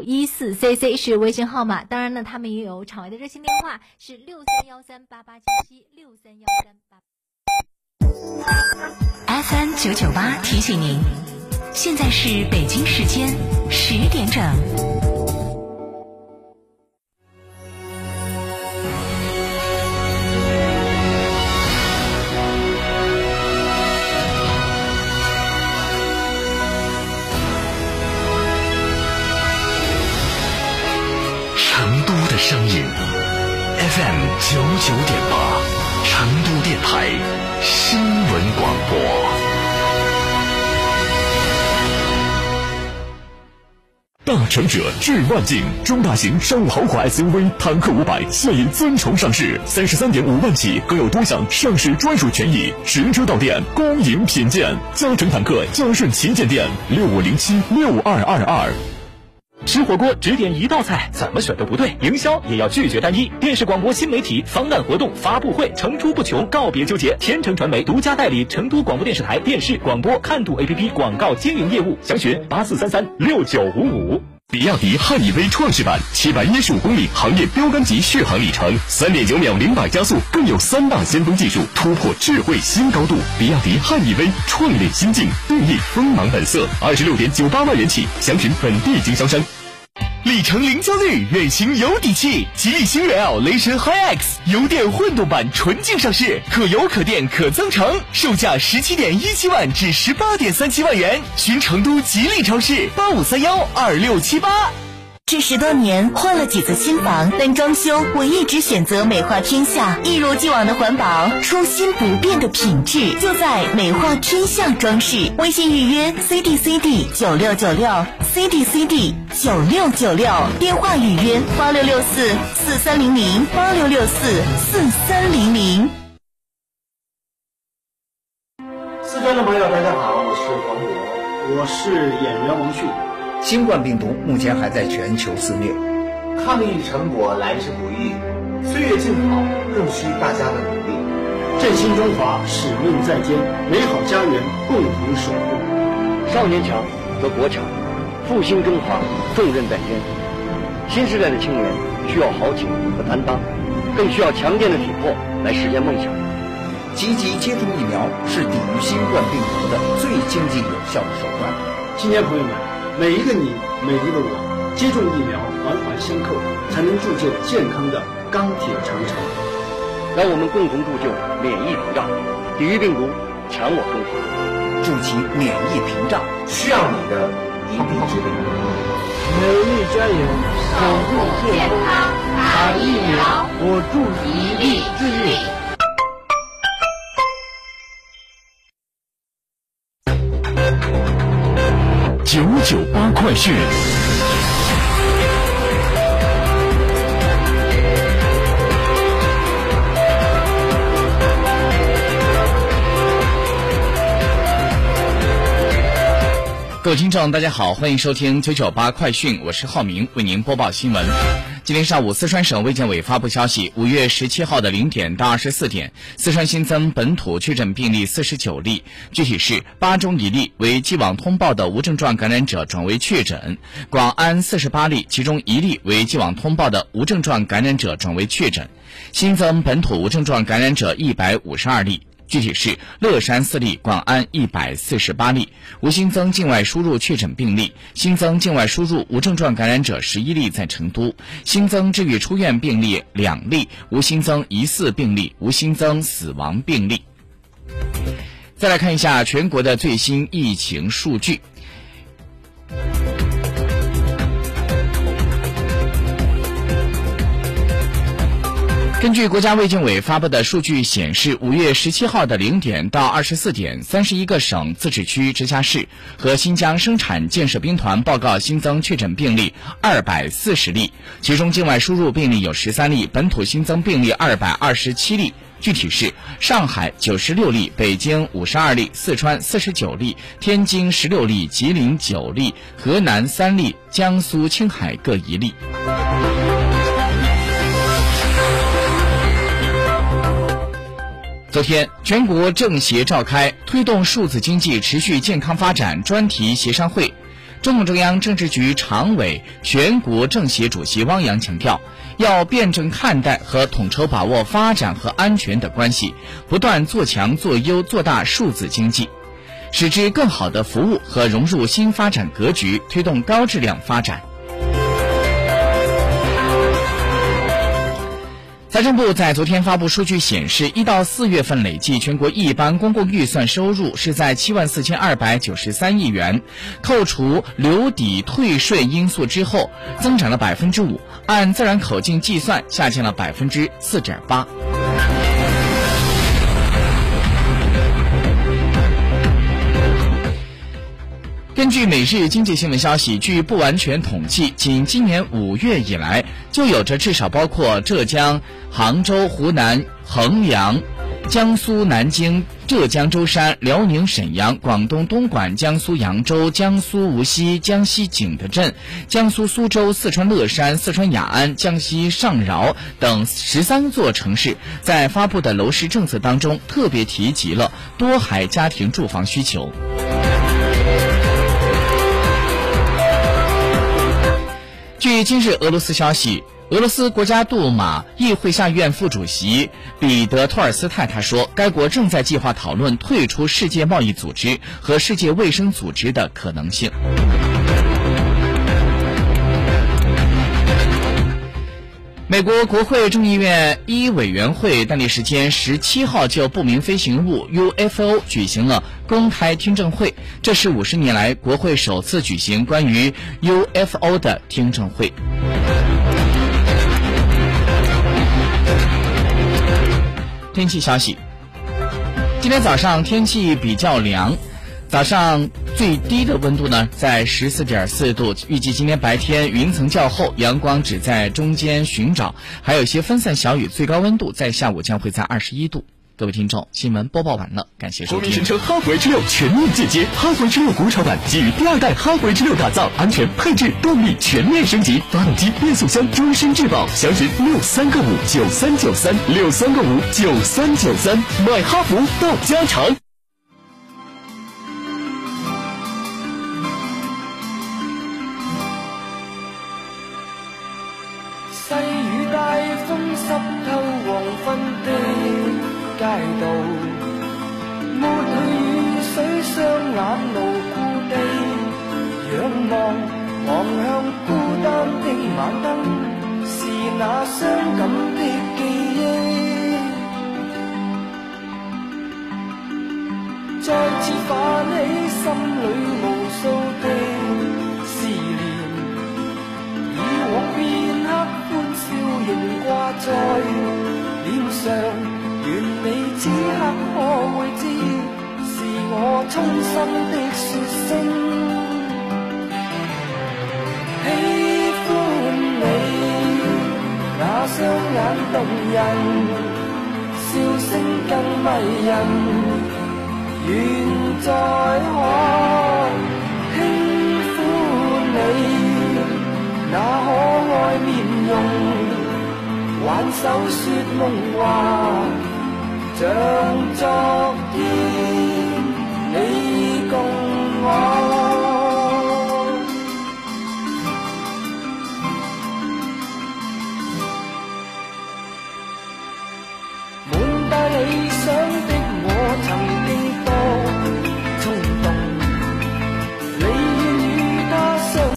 一四 cc 是微信号码，当然呢，他们也有场外的热线电话是六三幺三八八七七六三幺三八。FM 九九八提醒您，现在是北京时间十点整。FM 九九点八，成都电台新闻广播。大成者致万境，中大型商务豪华 SUV 坦克五百现已尊崇上市，三十三点五万起，更有多项上市专属权益，实车到店，恭迎品鉴。嘉诚坦克嘉顺旗舰店六五零七六二二二。吃火锅只点一道菜，怎么选都不对。营销也要拒绝单一。电视、广播、新媒体、方案、活动、发布会层出不穷，告别纠结。天成传媒独家代理成都广播电视台电视、广播看度 APP 广告经营业务，详询八四三三六九五五。比亚迪汉 EV 创世版，七百一十五公里行业标杆级续航里程，三点九秒零百加速，更有三大先锋技术，突破智慧新高度。比亚迪汉 EV 创领新境，定义锋芒本色，二十六点九八万元起，详询本地经销商。里程零焦虑，远行有底气。吉利星越 L 雷神 HiX 油电混动版纯净上市，可油可电可增程，售价十七点一七万至十八点三七万元。寻成都吉利超市八五三幺二六七八。这十多年换了几次新房，但装修我一直选择美化天下，一如既往的环保，初心不变的品质，就在美化天下装饰。微信预约 C D C D 九六九六 C D C D 九六九六，电话预约八六六四四三零零八六六四四三零零。四川的朋友，大家好，我是黄渤，我是演员王迅。新冠病毒目前还在全球肆虐，抗疫成果来之不易，岁月静好更需大家的努力。振兴中华使命在肩，美好家园共同守护。少年强则国强，复兴中华重任在肩。新时代的青年需要豪情和担当，更需要强健的体魄来实现梦想。积极接种疫苗是抵御新冠病毒的最经济有效的手段。青年朋友们。每一个你，每一个我，接种疫苗，环环相扣，才能铸就健康的钢铁长城。让我们共同铸就免疫屏障，抵御病毒，强我中华，筑起免疫屏障，需要你的一臂之力。美丽加油，守护健康，打疫苗，我助一臂之力。九九八快讯。各位听众，大家好，欢迎收听九九八快讯，我是浩明，为您播报新闻。今天上午，四川省卫健委发布消息，五月十七号的零点到二十四点，四川新增本土确诊病例四十九例，具体是八中一例为既往通报的无症状感染者转为确诊，广安四十八例，其中一例为既往通报的无症状感染者转为确诊，新增本土无症状感染者一百五十二例。具体是乐山四例，广安一百四十八例，无新增境外输入确诊病例，新增境外输入无症状感染者十一例在成都，新增治愈出院病例两例，无新增疑似病例，无新增死亡病例。再来看一下全国的最新疫情数据。根据国家卫健委发布的数据显示，五月十七号的零点到二十四点，三十一个省、自治区、直辖市和新疆生产建设兵团报告新增确诊病例二百四十例，其中境外输入病例有十三例，本土新增病例二百二十七例。具体是上海九十六例，北京五十二例，四川四十九例，天津十六例，吉林九例，河南三例，江苏、青海各一例。昨天，全国政协召开推动数字经济持续健康发展专题协商会。中共中央政治局常委、全国政协主席汪洋强调，要辩证看待和统筹把握发展和安全的关系，不断做强、做优、做大数字经济，使之更好地服务和融入新发展格局，推动高质量发展。财政部在昨天发布数据显示，一到四月份累计全国一般公共预算收入是在七万四千二百九十三亿元，扣除留抵退税因素之后，增长了百分之五，按自然口径计算，下降了百分之四点八。根据每日经济新闻消息，据不完全统计，仅今年五月以来，就有着至少包括浙江杭州、湖南衡阳、江苏南京、浙江舟山、辽宁沈阳、广东东莞、江苏扬州、江苏无锡、江西景德镇、江苏苏州、四川乐山、四川雅安、江西上饶等十三座城市，在发布的楼市政策当中，特别提及了多孩家庭住房需求。据今日俄罗斯消息，俄罗斯国家杜马议会下院副主席彼得托尔斯泰他说，该国正在计划讨论退出世界贸易组织和世界卫生组织的可能性。美国国会众议院一委员会当地时间十七号就不明飞行物 UFO 举行了公开听证会，这是五十年来国会首次举行关于 UFO 的听证会。天气消息，今天早上天气比较凉。早上最低的温度呢，在十四点四度。预计今天白天云层较厚，阳光只在中间寻找，还有一些分散小雨。最高温度在下午将会在二十一度。各位听众，新闻播报完了，感谢收听。国民神车哈弗 H 六全面进阶，哈弗 H 六国潮版基于第二代哈弗 H 六打造，安全、配置、动力全面升级，发动机、变速箱终身质保。详询六三个五九三九三六三个五九三九三，买哈弗到家常。道，抹去雨水，双眼牢固地仰望，望向孤单的晚灯，是那伤感的记忆，再次泛起心里无数的思念，以往片刻欢笑仍挂在脸上。愿你此刻可会知，是我衷心的说声喜欢你。那双眼动人，笑声更迷人，愿再可轻抚你那可爱面容，挽手说梦话。像昨天。